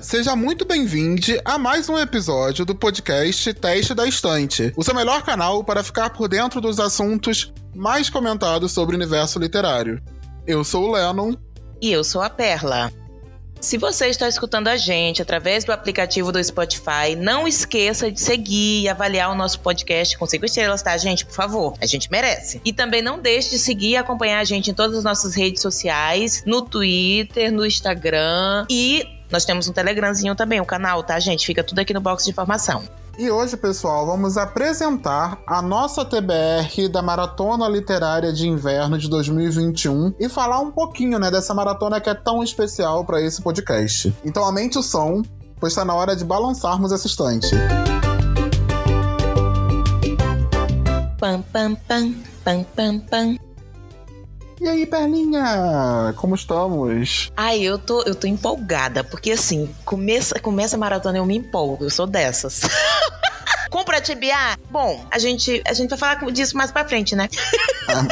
Seja muito bem-vindo a mais um episódio do podcast Teste da Estante, o seu melhor canal para ficar por dentro dos assuntos mais comentados sobre o universo literário. Eu sou o Lennon. E eu sou a Perla. Se você está escutando a gente através do aplicativo do Spotify, não esqueça de seguir e avaliar o nosso podcast com cinco estrelas, tá, gente? Por favor, a gente merece. E também não deixe de seguir e acompanhar a gente em todas as nossas redes sociais, no Twitter, no Instagram e nós temos um Telegramzinho também, o canal, tá, gente? Fica tudo aqui no box de informação. E hoje, pessoal, vamos apresentar a nossa TBR da Maratona Literária de Inverno de 2021 e falar um pouquinho, né, dessa maratona que é tão especial para esse podcast. Então, aumente o som, pois está na hora de balançarmos essa estante. Pam, pam, pam, pam, pam, pam. E aí, Perlinha, como estamos? Ai, eu tô, eu tô empolgada, porque assim, começa, começa a maratona eu me empolgo, eu sou dessas. Compra tibiar? Bom, a gente, a gente vai falar disso mais pra frente, né? Ah,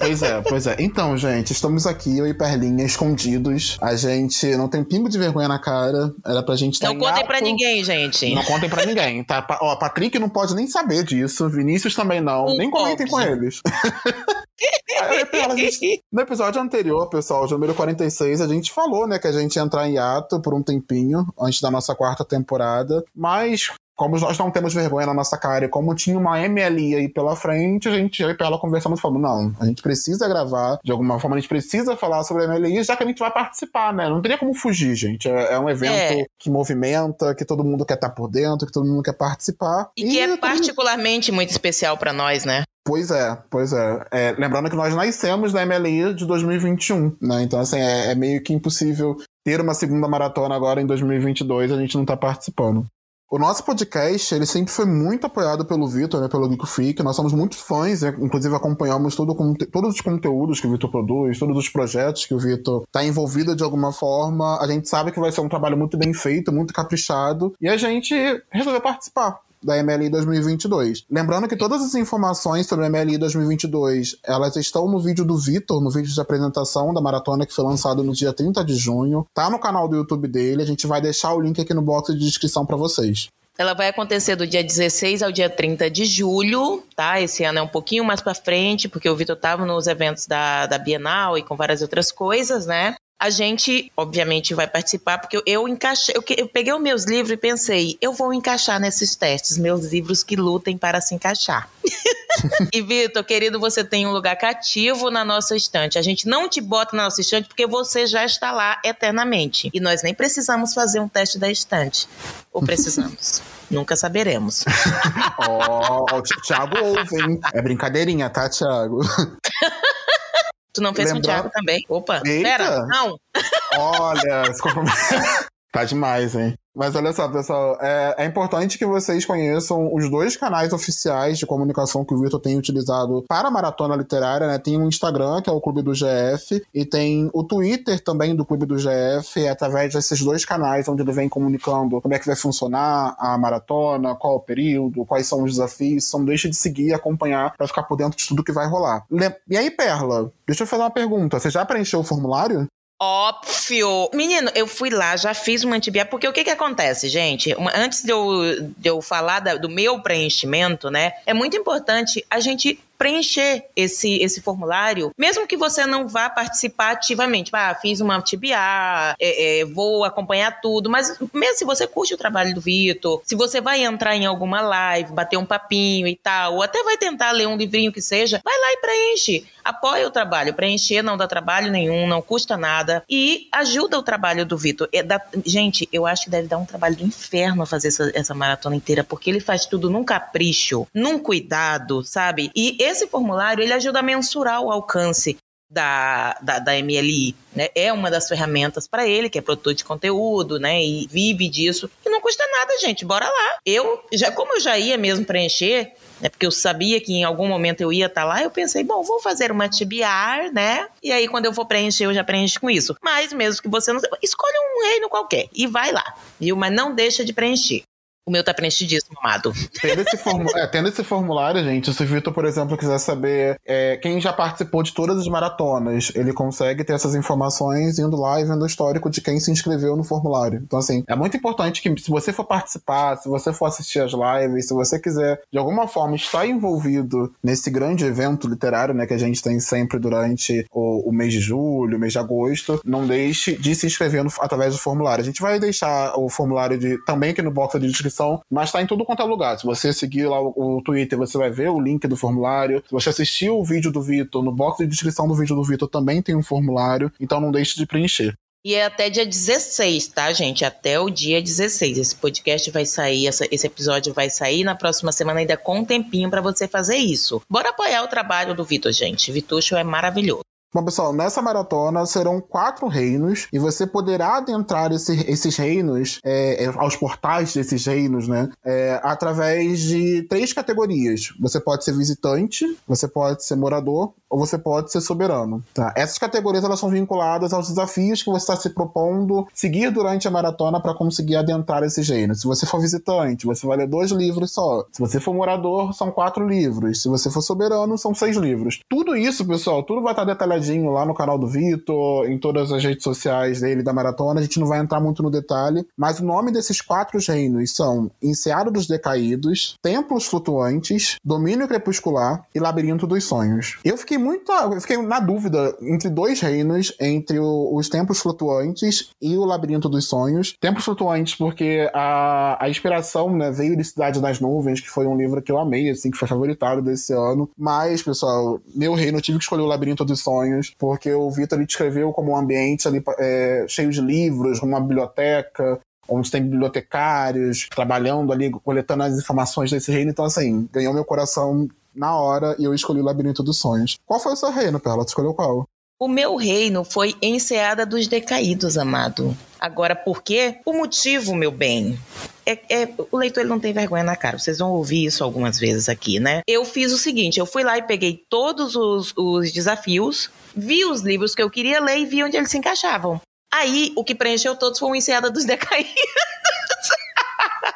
pois é, pois é. Então, gente, estamos aqui, eu e Perlinha, escondidos. A gente não tem pingo de vergonha na cara. Era pra gente estar Não contem ato. pra ninguém, gente. Não contem pra ninguém, tá? Ó, Patrick não pode nem saber disso. Vinícius também não. Um nem comentem com eles. no episódio anterior, pessoal, de número 46, a gente falou, né, que a gente ia entrar em ato por um tempinho, antes da nossa quarta temporada. Mas, como nós não temos vergonha na nossa cara e como tinha uma MLI aí pela frente, a gente e ela conversamos falando, não, a gente precisa gravar, de alguma forma a gente precisa falar sobre a MLI, já que a gente vai participar, né? Não teria como fugir, gente. É, é um evento é. que movimenta, que todo mundo quer estar por dentro, que todo mundo quer participar. E, e que é particularmente muito especial para nós, né? Pois é, pois é. é. Lembrando que nós nascemos na MLI de 2021, né? Então, assim, é, é meio que impossível ter uma segunda maratona agora em 2022 a gente não tá participando. O nosso podcast, ele sempre foi muito apoiado pelo Vitor, né, pelo Geek Freak. Nós somos muito fãs, né, inclusive acompanhamos todo, todos os conteúdos que o Vitor produz, todos os projetos que o Vitor está envolvido de alguma forma. A gente sabe que vai ser um trabalho muito bem feito, muito caprichado, e a gente resolveu participar da MLI 2022. Lembrando que todas as informações sobre a MLI 2022, elas estão no vídeo do Vitor, no vídeo de apresentação da maratona que foi lançado no dia 30 de junho. Tá no canal do YouTube dele, a gente vai deixar o link aqui no box de descrição para vocês. Ela vai acontecer do dia 16 ao dia 30 de julho, tá? Esse ano é um pouquinho mais para frente, porque o Vitor estava nos eventos da, da Bienal e com várias outras coisas, né? A gente, obviamente, vai participar, porque eu, eu encaixei, eu, eu peguei os meus livros e pensei, eu vou encaixar nesses testes, meus livros que lutem para se encaixar. e Vitor, querido, você tem um lugar cativo na nossa estante. A gente não te bota na nossa estante porque você já está lá eternamente. E nós nem precisamos fazer um teste da estante. Ou precisamos? Nunca saberemos. Ó, oh, o Thiago ouve, hein? É brincadeirinha, tá, Thiago? Tu não fez Lembrar... com o Thiago também? Opa, Eita. pera, não. Olha, tá demais, hein? Mas olha só, pessoal, é, é, importante que vocês conheçam os dois canais oficiais de comunicação que o Vitor tem utilizado para a Maratona Literária, né? Tem o Instagram, que é o Clube do GF, e tem o Twitter também do Clube do GF, é através desses dois canais onde ele vem comunicando como é que vai funcionar a maratona, qual o período, quais são os desafios. Então deixe de seguir e acompanhar para ficar por dentro de tudo que vai rolar. E aí, Perla, deixa eu fazer uma pergunta. Você já preencheu o formulário? Óbvio. Menino, eu fui lá, já fiz uma antibiótico, porque o que que acontece, gente? Antes de eu, de eu falar da, do meu preenchimento, né, é muito importante a gente preencher esse, esse formulário, mesmo que você não vá participar ativamente. Ah, fiz uma TBA, é, é, vou acompanhar tudo, mas mesmo se você curte o trabalho do Vitor, se você vai entrar em alguma live, bater um papinho e tal, ou até vai tentar ler um livrinho que seja, vai lá e preenche. Apoia o trabalho. Preencher não dá trabalho nenhum, não custa nada e ajuda o trabalho do Vitor. É gente, eu acho que deve dar um trabalho do inferno fazer essa, essa maratona inteira, porque ele faz tudo num capricho, num cuidado, sabe? E esse formulário ele ajuda a mensurar o alcance da, da, da MLI, né? É uma das ferramentas para ele, que é produtor de conteúdo, né? E vive disso. E não custa nada, gente. Bora lá. Eu, já como eu já ia mesmo preencher, né? Porque eu sabia que em algum momento eu ia estar tá lá, eu pensei, bom, vou fazer uma TBR, né? E aí quando eu for preencher, eu já preencho com isso. Mas mesmo que você não. Escolha um reino qualquer e vai lá, viu? Mas não deixa de preencher. O meu tá preenchidíssimo, amado. Tendo esse, é, tendo esse formulário, gente, se o Vitor, por exemplo, quiser saber é, quem já participou de todas as maratonas, ele consegue ter essas informações indo lá e vendo o histórico de quem se inscreveu no formulário. Então, assim, é muito importante que se você for participar, se você for assistir as lives, se você quiser, de alguma forma, estar envolvido nesse grande evento literário, né, que a gente tem sempre durante o, o mês de julho, mês de agosto, não deixe de se inscrever no, através do formulário. A gente vai deixar o formulário de, também aqui no box de descrição mas tá em tudo quanto é lugar. Se você seguir lá o, o Twitter, você vai ver o link do formulário. Se você assistir o vídeo do Vitor, no box de descrição do vídeo do Vitor também tem um formulário, então não deixe de preencher. E é até dia 16, tá, gente? Até o dia 16. Esse podcast vai sair, essa, esse episódio vai sair na próxima semana, ainda com um tempinho para você fazer isso. Bora apoiar o trabalho do Vitor, gente. Vitucho é maravilhoso. Bom, pessoal, nessa maratona serão quatro reinos e você poderá adentrar esse, esses reinos, é, é, aos portais desses reinos, né? É, através de três categorias. Você pode ser visitante, você pode ser morador ou você pode ser soberano. Tá? Essas categorias elas são vinculadas aos desafios que você está se propondo seguir durante a maratona para conseguir adentrar esses reinos. Se você for visitante, você vai ler dois livros só. Se você for morador, são quatro livros. Se você for soberano, são seis livros. Tudo isso, pessoal, tudo vai estar lá no canal do Vitor, em todas as redes sociais dele da maratona. A gente não vai entrar muito no detalhe, mas o nome desses quatro reinos são Enseado dos Decaídos, Templos Flutuantes, Domínio Crepuscular e Labirinto dos Sonhos. Eu fiquei muito. Eu fiquei na dúvida entre dois reinos, entre o, os Templos Flutuantes e o Labirinto dos Sonhos. Templos Flutuantes, porque a, a inspiração né, veio de Cidade das Nuvens, que foi um livro que eu amei, assim, que foi favoritado desse ano. Mas, pessoal, meu reino eu tive que escolher o Labirinto dos Sonhos porque o Vitor descreveu como um ambiente ali é, cheio de livros, uma biblioteca, onde tem bibliotecários trabalhando ali, coletando as informações desse reino. Então, assim, ganhou meu coração na hora e eu escolhi o Labirinto dos Sonhos. Qual foi o seu reino, Perla? Tu escolheu qual? O meu reino foi Enseada dos Decaídos, amado. Agora, por quê? O motivo, meu bem. É, é, o leitor ele não tem vergonha na cara. Vocês vão ouvir isso algumas vezes aqui, né? Eu fiz o seguinte: eu fui lá e peguei todos os, os desafios, vi os livros que eu queria ler e vi onde eles se encaixavam. Aí, o que preencheu todos foi o Enseada dos Decaídos.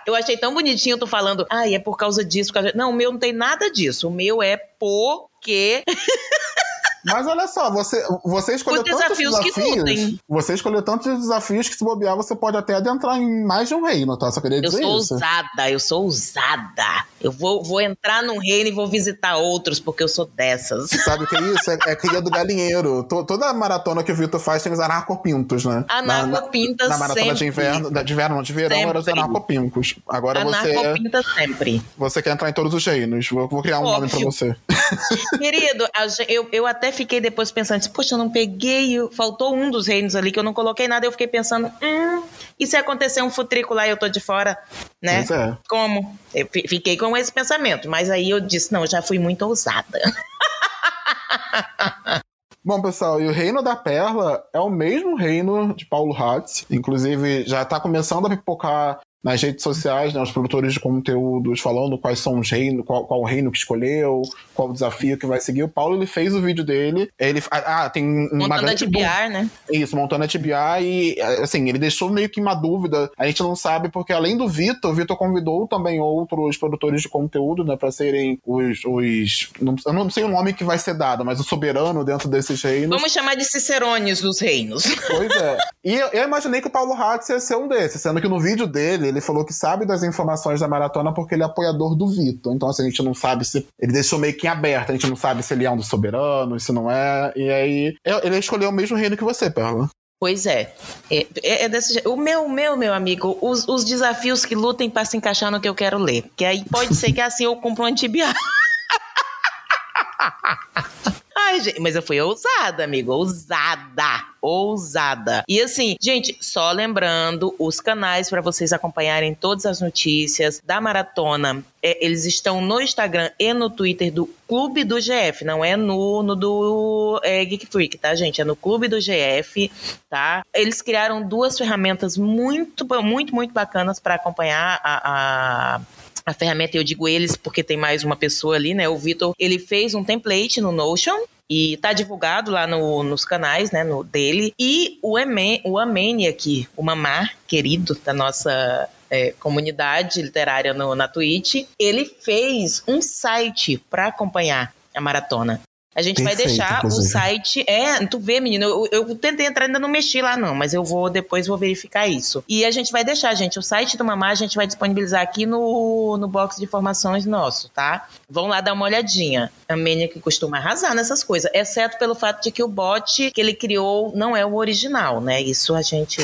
Eu achei tão bonitinho tu falando, ah, é por causa disso. Por causa... Não, o meu não tem nada disso. O meu é porque. Mas olha só, você, você escolheu Os tantos desafios. Você escolheu tantos desafios que se bobear, você pode até adentrar em mais de um reino, tá? Só queria dizer Eu sou isso. ousada, eu sou ousada. Eu vou, vou entrar num reino e vou visitar outros, porque eu sou dessas. Sabe o que é isso? É, é cria do galinheiro. toda maratona que o Vitor faz tem os anarcopintos, né? Anarcopintas na, na, na maratona sempre. de inverno, de inverno, não, de verão, sempre. era os anarcopintos. Agora você. Anarcopinta sempre. Você quer entrar em todos os reinos. Vou, vou criar um Óbvio. nome pra você. Querido, eu, eu até fiquei depois pensando, assim, poxa, eu não peguei, faltou um dos reinos ali que eu não coloquei nada. Eu fiquei pensando, hum, e se acontecer um futrico lá e eu tô de fora, né? Pois é. Como? Eu fiquei com esse pensamento, mas aí eu disse, não, eu já fui muito ousada. Bom, pessoal, e o Reino da Perla é o mesmo reino de Paulo Hatz. Inclusive, já está começando a pipocar nas redes sociais, né, os produtores de conteúdos falando quais são os reinos, qual, qual o reino que escolheu, qual o desafio que vai seguir. O Paulo ele fez o vídeo dele, ele ah, tem uma montando a TBR, né? Isso, montando a TBR e assim, ele deixou meio que uma dúvida. A gente não sabe porque além do Vitor, o Vitor convidou também outros produtores de conteúdo, né, para serem os, os não, eu não sei o nome que vai ser dado, mas o soberano dentro desses reinos. Vamos chamar de cicerones dos reinos. Pois é. E eu, eu imaginei que o Paulo Hatz ia ser um desses, sendo que no vídeo dele ele falou que sabe das informações da maratona porque ele é apoiador do Vitor. Então, assim, a gente não sabe se. Ele deixou meio que em aberto, a gente não sabe se ele é um dos soberanos, se não é. E aí, ele escolheu o mesmo reino que você, Perla. Pois é. É, é, é desse jeito. O meu, meu, meu amigo, os, os desafios que lutem para se encaixar no que eu quero ler. Que aí pode ser que assim eu compro um antibiótico. Ai, gente, mas eu fui ousada, amigo. Ousada. Ousada. E assim, gente, só lembrando os canais para vocês acompanharem todas as notícias da maratona. É, eles estão no Instagram e no Twitter do Clube do GF, não é no, no do é, Geek Freak, tá, gente? É no Clube do GF, tá? Eles criaram duas ferramentas muito, muito, muito bacanas para acompanhar a, a a ferramenta, eu digo eles porque tem mais uma pessoa ali, né? O Vitor, ele fez um template no Notion e tá divulgado lá no, nos canais, né, no, de, dele. E o, Emen, o Amene aqui, o Mamar, querido da nossa é, comunidade literária no, na Twitch, ele fez um site para acompanhar a maratona. A gente Perfeito, vai deixar inclusive. o site. É, tu vê, menino, eu, eu, tentei entrar, ainda não mexi lá, não, mas eu vou depois vou verificar isso. E a gente vai deixar, gente, o site do Mamá a gente vai disponibilizar aqui no, no box de informações nosso, tá? Vão lá dar uma olhadinha. A Menia que costuma arrasar nessas coisas, exceto pelo fato de que o bot que ele criou não é o original, né? Isso a gente.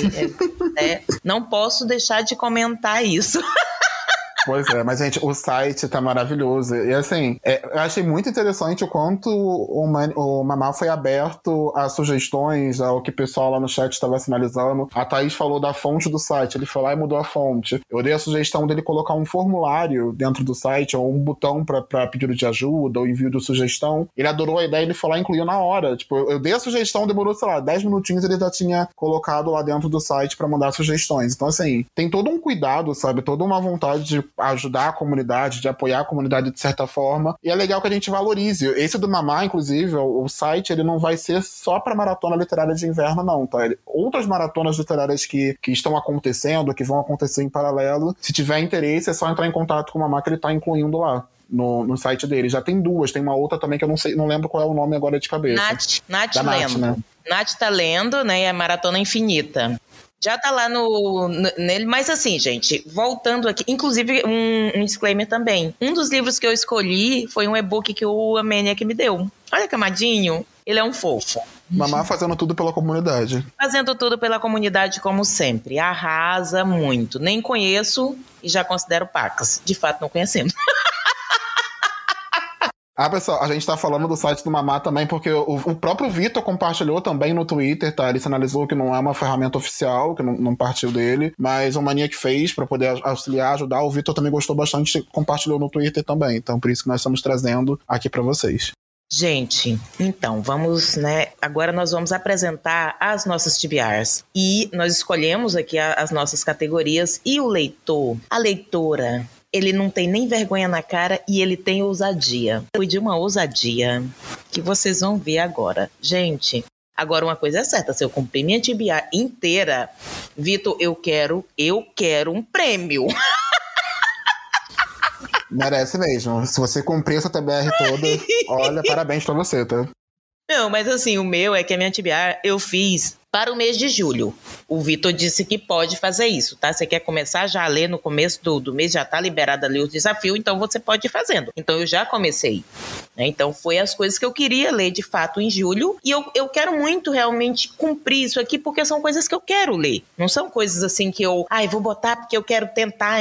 É, é, não posso deixar de comentar isso. Pois é, mas, gente, o site tá maravilhoso. E assim, é, eu achei muito interessante o quanto o, Man, o Mamá foi aberto a sugestões, ao que o pessoal lá no chat estava sinalizando. A Thaís falou da fonte do site, ele foi lá e mudou a fonte. Eu dei a sugestão dele colocar um formulário dentro do site, ou um botão para pedido de ajuda, ou envio de sugestão. Ele adorou a ideia, ele foi lá e incluiu na hora. Tipo, eu dei a sugestão, demorou, sei lá, 10 minutinhos ele já tinha colocado lá dentro do site para mandar sugestões. Então, assim, tem todo um cuidado, sabe? Toda uma vontade de ajudar a comunidade, de apoiar a comunidade de certa forma. E é legal que a gente valorize. Esse do Mamá, inclusive, o, site, ele não vai ser só para maratona literária de inverno, não, tá? Ele, outras maratonas literárias que, que estão acontecendo, que vão acontecer em paralelo, se tiver interesse, é só entrar em contato com o Mamá que ele tá incluindo lá. No, no site dele. Já tem duas, tem uma outra também que eu não sei, não lembro qual é o nome agora de cabeça. Nath, Nath, Nath lendo. Né? Nath tá lendo, né? É Maratona Infinita. Já tá lá no, nele, mas assim, gente, voltando aqui, inclusive um, um, disclaimer também. Um dos livros que eu escolhi foi um e-book que o Amênia que me deu. Olha, camadinho, ele é um fofo. Mamá fazendo tudo pela comunidade. Fazendo tudo pela comunidade, como sempre. Arrasa muito. Nem conheço e já considero pacas. De fato, não conhecemos. Ah, pessoal, a gente tá falando do site do Mamá também, porque o, o próprio Vitor compartilhou também no Twitter, tá? Ele sinalizou que não é uma ferramenta oficial, que não, não partiu dele, mas o Mania que fez para poder auxiliar, ajudar. O Vitor também gostou bastante, compartilhou no Twitter também. Então, por isso que nós estamos trazendo aqui para vocês. Gente, então vamos, né? Agora nós vamos apresentar as nossas TBRs. E nós escolhemos aqui as nossas categorias e o leitor, a leitora, ele não tem nem vergonha na cara e ele tem ousadia. Foi de uma ousadia que vocês vão ver agora. Gente, agora uma coisa é certa, se eu cumprir minha TBA inteira, Vitor, eu quero, eu quero um prêmio. Merece mesmo. Se você cumprir essa TBR toda, olha, parabéns pra você, tá? Não, mas assim, o meu é que a minha TBR eu fiz para o mês de julho. O Vitor disse que pode fazer isso, tá? Você quer começar já a ler no começo do, do mês, já está liberado ali o desafio, então você pode ir fazendo. Então eu já comecei. Né? Então foi as coisas que eu queria ler de fato em julho e eu, eu quero muito realmente cumprir isso aqui porque são coisas que eu quero ler. Não são coisas assim que eu, ai, vou botar porque eu quero tentar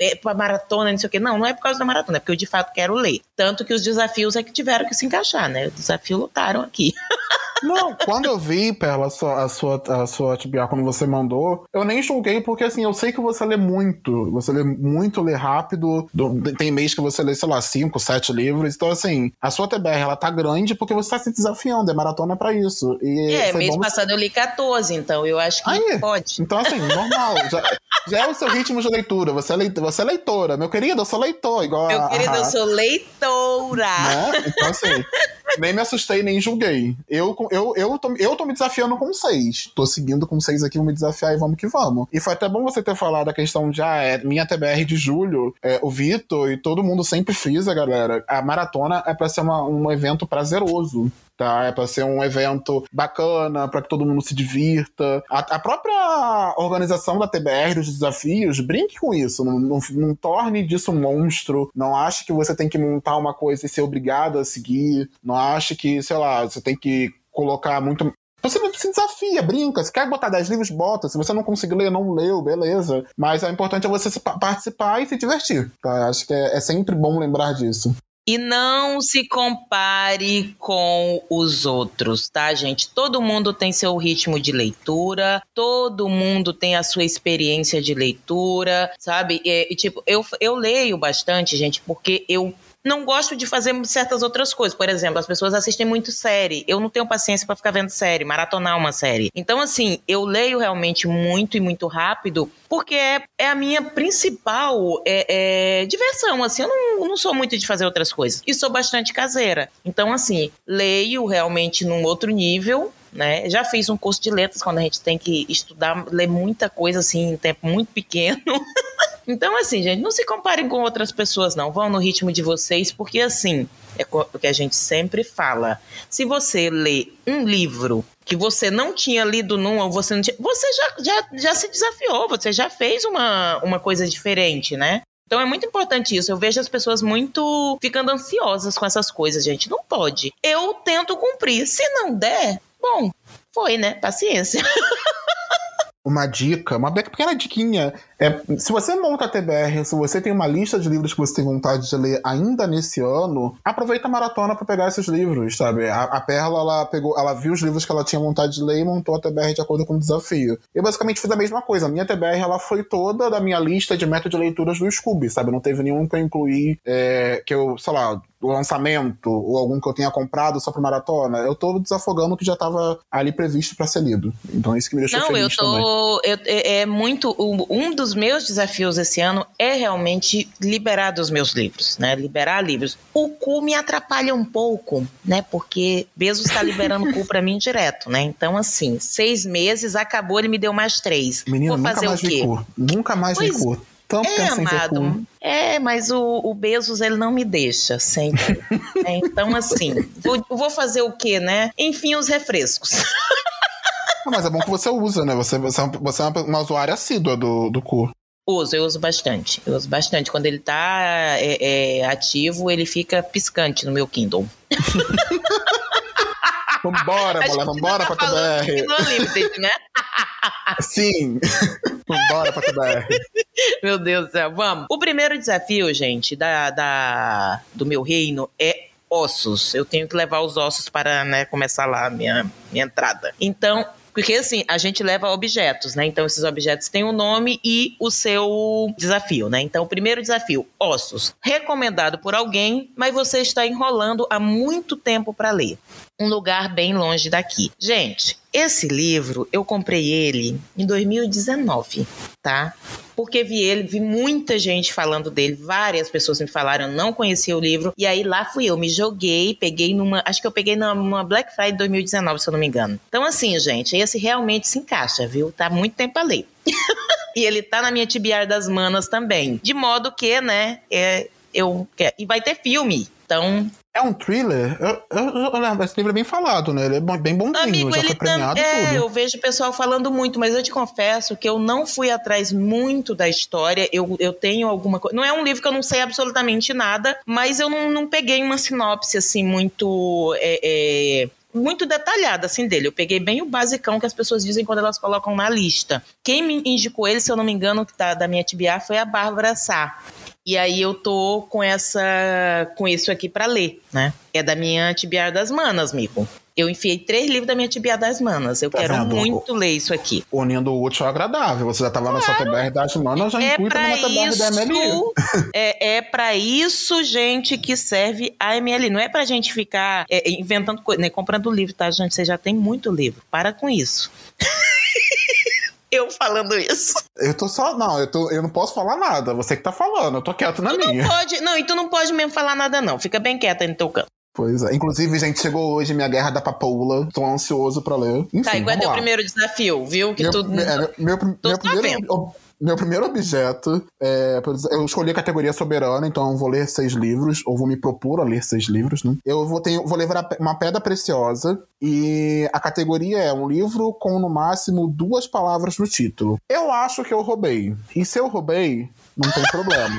é, para maratona, não sei o quê. Não, não é por causa da maratona, é porque eu de fato quero ler. Tanto que os desafios é que tiveram que se encaixar, né? O desafio lutaram aqui. Não, quando eu vi, Perla, a sua, a sua, a sua TBA, quando você mandou, eu nem julguei, porque assim, eu sei que você lê muito. Você lê muito, lê rápido. Tem mês que você lê, sei lá, cinco, sete livros. Então, assim, a sua TBR, ela tá grande porque você tá se desafiando. É maratona pra isso. E é, mês passado você... eu li 14, então eu acho que Aí, pode. Então, assim, normal. já, já, é o seu ritmo de leitura. Você é, leitora, você é leitora. Meu querido, eu sou leitor, igual Meu a, querido, a... eu sou leitora. Né? Então, assim, nem me assustei, nem julguei. Eu, eu, eu, tô, eu tô me desafiando com seis. Tô seguindo com seis aqui, vou me desafiar e vamos que vamos. E foi até bom você ter falado a questão de, ah, é, minha TBR de julho, é, o Vitor e todo mundo sempre frisa, galera. A maratona é pra ser uma, um evento prazeroso tá? É para ser um evento bacana, para que todo mundo se divirta. A, a, própria organização da TBR, dos desafios, brinque com isso. Não, não, não, torne disso um monstro. Não ache que você tem que montar uma coisa e ser obrigado a seguir. Não ache que, sei lá, você tem que colocar muito. Você se desafia, brinca. Se quer botar 10 livros, bota. Se você não conseguir ler, não leu, beleza. Mas o importante é você participar e se divertir. Tá? Acho que é, é sempre bom lembrar disso. E não se compare com os outros, tá, gente? Todo mundo tem seu ritmo de leitura, todo mundo tem a sua experiência de leitura, sabe? E, e tipo, eu, eu leio bastante, gente, porque eu não gosto de fazer certas outras coisas. Por exemplo, as pessoas assistem muito série. Eu não tenho paciência para ficar vendo série, maratonar uma série. Então, assim, eu leio realmente muito e muito rápido, porque é, é a minha principal é, é, diversão. Assim, eu não, não sou muito de fazer outras coisas. E sou bastante caseira. Então, assim, leio realmente num outro nível né? Já fiz um curso de letras quando a gente tem que estudar, ler muita coisa assim em tempo muito pequeno. então, assim, gente, não se comparem com outras pessoas, não. Vão no ritmo de vocês, porque assim, é o que a gente sempre fala. Se você lê um livro que você não tinha lido num, ou você não tinha, você já, já, já se desafiou, você já fez uma, uma coisa diferente, né? Então é muito importante isso. Eu vejo as pessoas muito ficando ansiosas com essas coisas, gente. Não pode. Eu tento cumprir. Se não der, bom, foi, né? Paciência. uma dica, uma pequena diquinha. É, se você monta a TBR, se você tem uma lista de livros que você tem vontade de ler ainda nesse ano, aproveita a maratona para pegar esses livros, sabe? A, a, Perla, ela pegou, ela viu os livros que ela tinha vontade de ler e montou a TBR de acordo com o desafio. Eu basicamente fiz a mesma coisa. A minha TBR, ela foi toda da minha lista de método de leituras do Scooby, sabe? Não teve nenhum que eu incluí, é, que eu, sei lá, do lançamento ou algum que eu tenha comprado só pra maratona, eu tô desafogando o que já tava ali previsto para ser lido. Então é isso que me deixou Não, feliz eu tô, eu, é, é muito um dos meus desafios esse ano é realmente liberar dos meus livros, né? Liberar livros. O cu me atrapalha um pouco, né? Porque Bezos está liberando cu para mim direto, né? Então assim, seis meses acabou, ele me deu mais três. Menino, Vou fazer nunca mais o quê? Nunca mais pois, cu. Tanto é, amado. É, mas o, o Bezos, ele não me deixa sempre. é, então, assim, vou, vou fazer o quê, né? Enfim, os refrescos. Mas é bom que você usa, né? Você, você, é você é uma usuária assídua do, do cu. Uso, eu uso bastante. Eu uso bastante. Quando ele tá é, é, ativo, ele fica piscante no meu Kindle. Vambora, mulher, vambora tá pra TBR. Unlimited, né? Sim. vambora pra TBR. Meu Deus do céu, vamos. O primeiro desafio, gente, da, da, do meu reino é ossos. Eu tenho que levar os ossos para né, começar lá a minha, minha entrada. Então, porque assim, a gente leva objetos, né? Então esses objetos têm o um nome e o seu desafio, né? Então o primeiro desafio, ossos, recomendado por alguém, mas você está enrolando há muito tempo para ler. Um lugar bem longe daqui. Gente, esse livro eu comprei ele em 2019, tá? Porque vi ele, vi muita gente falando dele, várias pessoas me falaram, não conhecia o livro, e aí lá fui eu, me joguei, peguei numa, acho que eu peguei numa Black Friday 2019, se eu não me engano. Então assim, gente, esse realmente se encaixa, viu? Tá muito tempo a ler. e ele tá na minha TBR das manas também. De modo que, né, é, eu e vai ter filme. Então, é um thriller? Eu, eu, eu, esse livro é bem falado, né? Ele é bem bonzinho, Amigo, já foi premiado é, tudo. eu vejo o pessoal falando muito, mas eu te confesso que eu não fui atrás muito da história. Eu, eu tenho alguma coisa. Não é um livro que eu não sei absolutamente nada, mas eu não, não peguei uma sinopse assim muito. É, é, muito detalhada assim dele. Eu peguei bem o basicão que as pessoas dizem quando elas colocam na lista. Quem me indicou ele, se eu não me engano, que tá da minha TBA foi a Bárbara Sá. E aí eu tô com essa com isso aqui para ler, né? É da minha Tibiar das Manas, amigo. Eu enfiei três livros da minha Tibiar das Manas. Eu tá quero vendo? muito ler isso aqui. Unindo o útil ao agradável. Você já tava claro. na sua TBR das Manas, já é inclui também na TBR isso, da MLI. É, é para isso, gente, que serve a MLI. Não é pra gente ficar é, inventando coisa, né? comprando livro, tá, gente? Você já tem muito livro. Para com isso. eu falando isso. Eu tô só. Não, eu, tô, eu não posso falar nada. Você que tá falando, eu tô quieto na tu minha. Não pode, não, e tu não pode mesmo falar nada, não. Fica bem quieta aí no teu canto. Pois é. Inclusive, gente, chegou hoje minha Guerra da Papoula. Tô ansioso pra ler. Enfim, tá, qual é teu primeiro desafio, viu? Que meu, tu. É, meu, meu, meu primeiro. Meu primeiro objeto, é, eu escolhi a categoria soberana, então eu vou ler seis livros, ou vou me propor a ler seis livros, né? Eu vou, ter, vou levar uma pedra preciosa, e a categoria é um livro com no máximo duas palavras no título. Eu acho que eu roubei. E se eu roubei, não tem problema.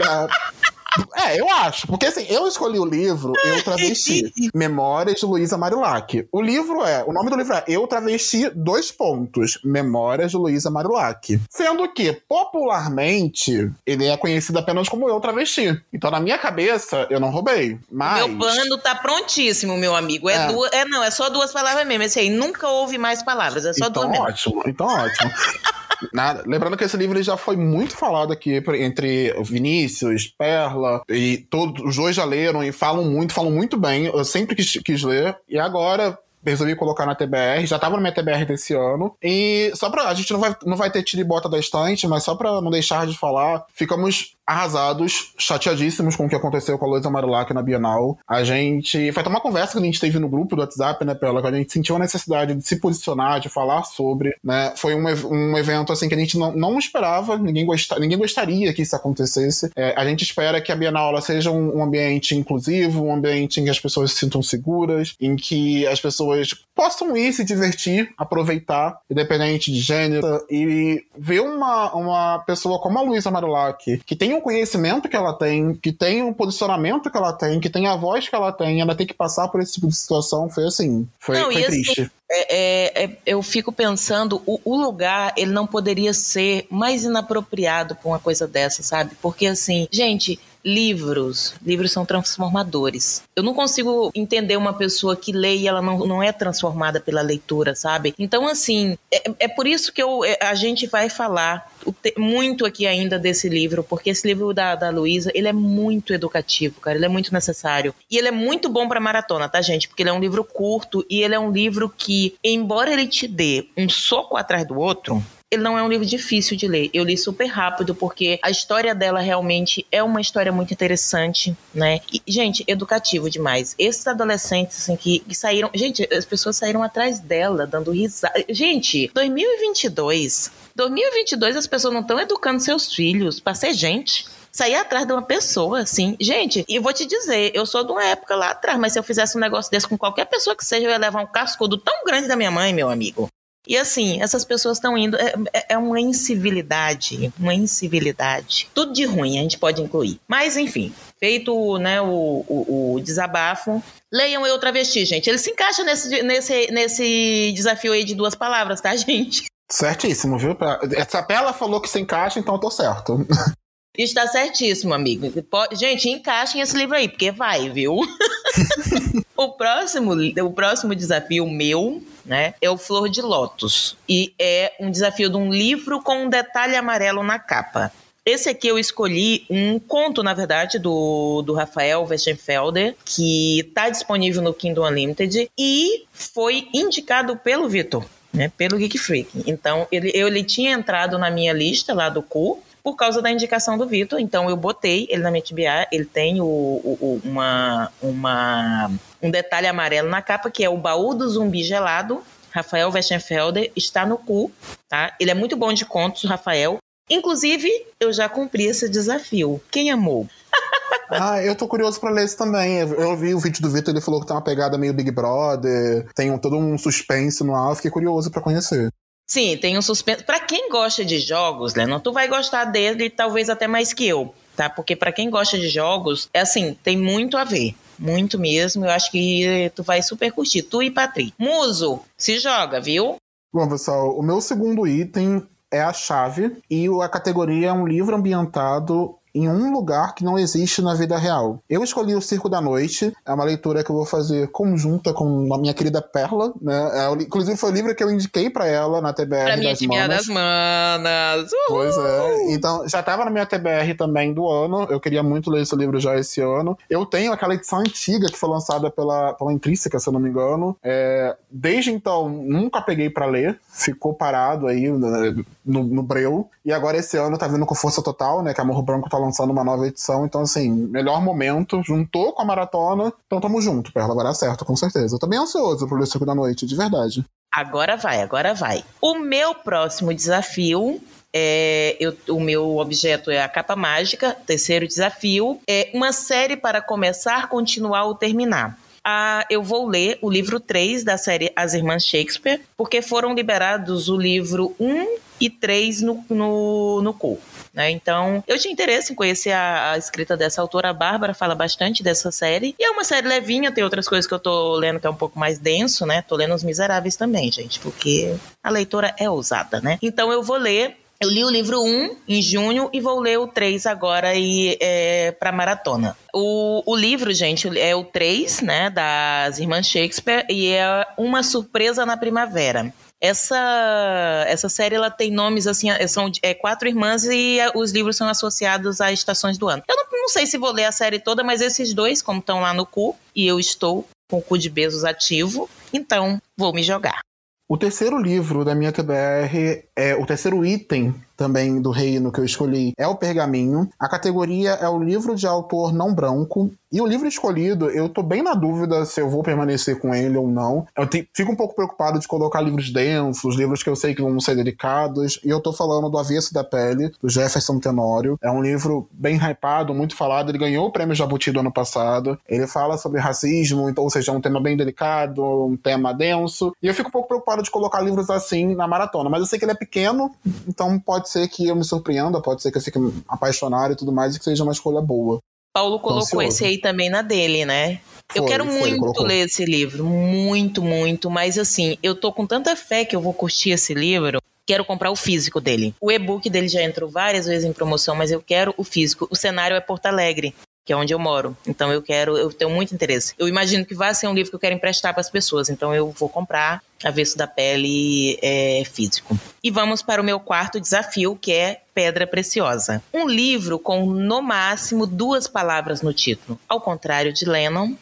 É, é, eu acho. Porque assim, eu escolhi o livro Eu Travesti. Memórias de Luísa Marilac. O livro é. O nome do livro é Eu Travesti, dois pontos. Memórias de Luísa Marilac. Sendo que, popularmente, ele é conhecido apenas como Eu Travesti. Então, na minha cabeça, eu não roubei. Mas. Meu bando tá prontíssimo, meu amigo. É, é. Duas, é não, é só duas palavras mesmo. Esse aí nunca houve mais palavras. É só então, duas ótimo. Mesmo. Então, ótimo. Nada. Lembrando que esse livro já foi muito falado aqui entre Vinícius, Perla, e todos os dois já leram e falam muito, falam muito bem. Eu sempre quis, quis ler. E agora, resolvi colocar na TBR, já tava na minha TBR desse ano. E só pra. A gente não vai, não vai ter tira e bota da estante, mas só pra não deixar de falar, ficamos arrasados, chateadíssimos com o que aconteceu com a Luísa Marilac na Bienal. A gente. Foi até uma conversa que a gente teve no grupo do WhatsApp, né, Pela, que a gente sentiu a necessidade de se posicionar, de falar sobre, né? Foi um, um evento, assim, que a gente não, não esperava, ninguém, gosta, ninguém gostaria que isso acontecesse. É, a gente espera que a Bienal seja um, um ambiente inclusivo, um ambiente em que as pessoas se sintam seguras, em que as pessoas possam ir se divertir, aproveitar, independente de gênero, e ver uma, uma pessoa como a Luísa Marilac, que tem o conhecimento que ela tem, que tem o posicionamento que ela tem, que tem a voz que ela tem, ela tem que passar por esse tipo de situação, foi assim, foi, não, foi assim, triste. Assim, é, é, eu fico pensando, o, o, lugar, ele não poderia ser mais inapropriado para uma coisa dessa, sabe? Porque assim, gente, livros, livros são transformadores. Eu não consigo entender uma pessoa que lê e ela não, não é transformada pela leitura, sabe? Então, assim, é, é por isso que eu, é, a gente vai falar muito aqui ainda desse livro, porque esse livro da, da Luísa, ele é muito educativo, cara, ele é muito necessário. E ele é muito bom para maratona, tá, gente? Porque ele é um livro curto e ele é um livro que, embora ele te dê um soco atrás do outro, ele não é um livro difícil de ler. Eu li super rápido porque a história dela realmente é uma história muito interessante, né? E, gente, educativo demais. Esses adolescentes assim que, que saíram, gente, as pessoas saíram atrás dela dando risada. Gente, 2022, 2022 as pessoas não estão educando seus filhos para ser gente sair atrás de uma pessoa, assim. Gente, e vou te dizer, eu sou de uma época lá atrás, mas se eu fizesse um negócio desse com qualquer pessoa que seja, eu ia levar um cascudo tão grande da minha mãe, meu amigo. E assim, essas pessoas estão indo. É, é, é, uma incivilidade. Uma incivilidade. Tudo de ruim a gente pode incluir. Mas, enfim, feito né, o, o, o desabafo. Leiam Eu Travesti, gente. Ele se encaixa nesse, nesse, nesse desafio aí de duas palavras, tá, gente? Certíssimo, viu? Essa Pela falou que se encaixa, então eu tô certo. Está certíssimo, amigo. Gente, encaixem esse livro aí, porque vai, viu? o, próximo, o próximo desafio meu né? É o Flor de Lótus. E é um desafio de um livro com um detalhe amarelo na capa. Esse aqui eu escolhi um conto, na verdade, do, do Rafael Westenfelder, que está disponível no Kindle Unlimited e foi indicado pelo Vitor, né, pelo Geek Freak. Então, ele, ele tinha entrado na minha lista lá do cu, por causa da indicação do Vitor. Então eu botei ele na minha TBA. Ele tem o, o, uma, uma, um detalhe amarelo na capa, que é o baú do zumbi gelado. Rafael Westenfelder está no cu, tá? Ele é muito bom de contos, Rafael. Inclusive, eu já cumpri esse desafio. Quem amou? ah, eu tô curioso pra ler isso também. Eu vi o vídeo do Vitor, ele falou que tem uma pegada meio Big Brother, tem um, todo um suspense no ar, fiquei curioso para conhecer. Sim, tem um suspense. Para quem gosta de jogos, Lennon, tu vai gostar dele talvez até mais que eu, tá? Porque para quem gosta de jogos, é assim, tem muito a ver. Muito mesmo. Eu acho que tu vai super curtir. Tu e Patrick. Muso, se joga, viu? Bom, pessoal, o meu segundo item é a chave e a categoria é um livro ambientado em um lugar que não existe na vida real. Eu escolhi o Circo da Noite, é uma leitura que eu vou fazer conjunta com a minha querida Perla, né? É, inclusive foi o livro que eu indiquei para ela na TBR pra minha das Manas. das Manas. Uhul! Pois é. Então, já tava na minha TBR também do ano, eu queria muito ler esse livro já esse ano. Eu tenho aquela edição antiga que foi lançada pela, pela Intrínseca, se eu não me engano. É, desde então, nunca peguei para ler, ficou parado aí né, no, no breu. E agora esse ano tá vindo com força total, né? Que Amor Branco tá lançando uma nova edição. Então, assim, melhor momento. Juntou com a maratona. Então tamo junto, Perla. Agora certo, com certeza. Eu tô bem ansioso pro Ler da Noite, de verdade. Agora vai, agora vai. O meu próximo desafio é, eu, o meu objeto é a capa mágica. Terceiro desafio é uma série para começar, continuar ou terminar. Ah, eu vou ler o livro 3 da série As Irmãs Shakespeare, porque foram liberados o livro 1 e 3 no, no, no cu. Né? Então, eu tinha interesse em conhecer a, a, escrita dessa autora. A Bárbara fala bastante dessa série. E é uma série levinha, tem outras coisas que eu tô lendo que é um pouco mais denso, né? Tô lendo Os Miseráveis também, gente, porque a leitora é ousada, né? Então, eu vou ler eu li o livro 1 em junho e vou ler o 3 agora e, é, para maratona. O, o livro, gente, é o 3, né, das Irmãs Shakespeare, e é Uma Surpresa na Primavera. Essa, essa série ela tem nomes assim, são é, quatro irmãs e os livros são associados a estações do ano. Eu não, não sei se vou ler a série toda, mas esses dois, como estão lá no cu, e eu estou com o cu de beijos ativo, então vou me jogar. O terceiro livro da minha TBR é o terceiro item também do reino que eu escolhi é o Pergaminho. A categoria é o livro de autor não branco. E o livro escolhido, eu tô bem na dúvida se eu vou permanecer com ele ou não. Eu te, fico um pouco preocupado de colocar livros densos, livros que eu sei que vão ser delicados. E eu tô falando do Avesso da Pele, do Jefferson Tenório. É um livro bem hypado, muito falado. Ele ganhou o prêmio Jabuti do ano passado. Ele fala sobre racismo, então, ou seja, é um tema bem delicado, um tema denso. E eu fico um pouco preocupado de colocar livros assim na maratona. Mas eu sei que ele é pequeno, então pode ser que eu me surpreenda, pode ser que eu fique apaixonado e tudo mais, e que seja uma escolha boa. Paulo colocou esse aí também na dele, né? Foi, eu quero foi, muito ler esse livro, muito, muito, mas assim, eu tô com tanta fé que eu vou curtir esse livro. Quero comprar o físico dele. O e-book dele já entrou várias vezes em promoção, mas eu quero o físico. O cenário é Porto Alegre que é onde eu moro. Então eu quero, eu tenho muito interesse. Eu imagino que vai ser um livro que eu quero emprestar para as pessoas, então eu vou comprar Avesso da Pele é, físico. E vamos para o meu quarto desafio, que é Pedra Preciosa. Um livro com, no máximo, duas palavras no título. Ao contrário de Lennon,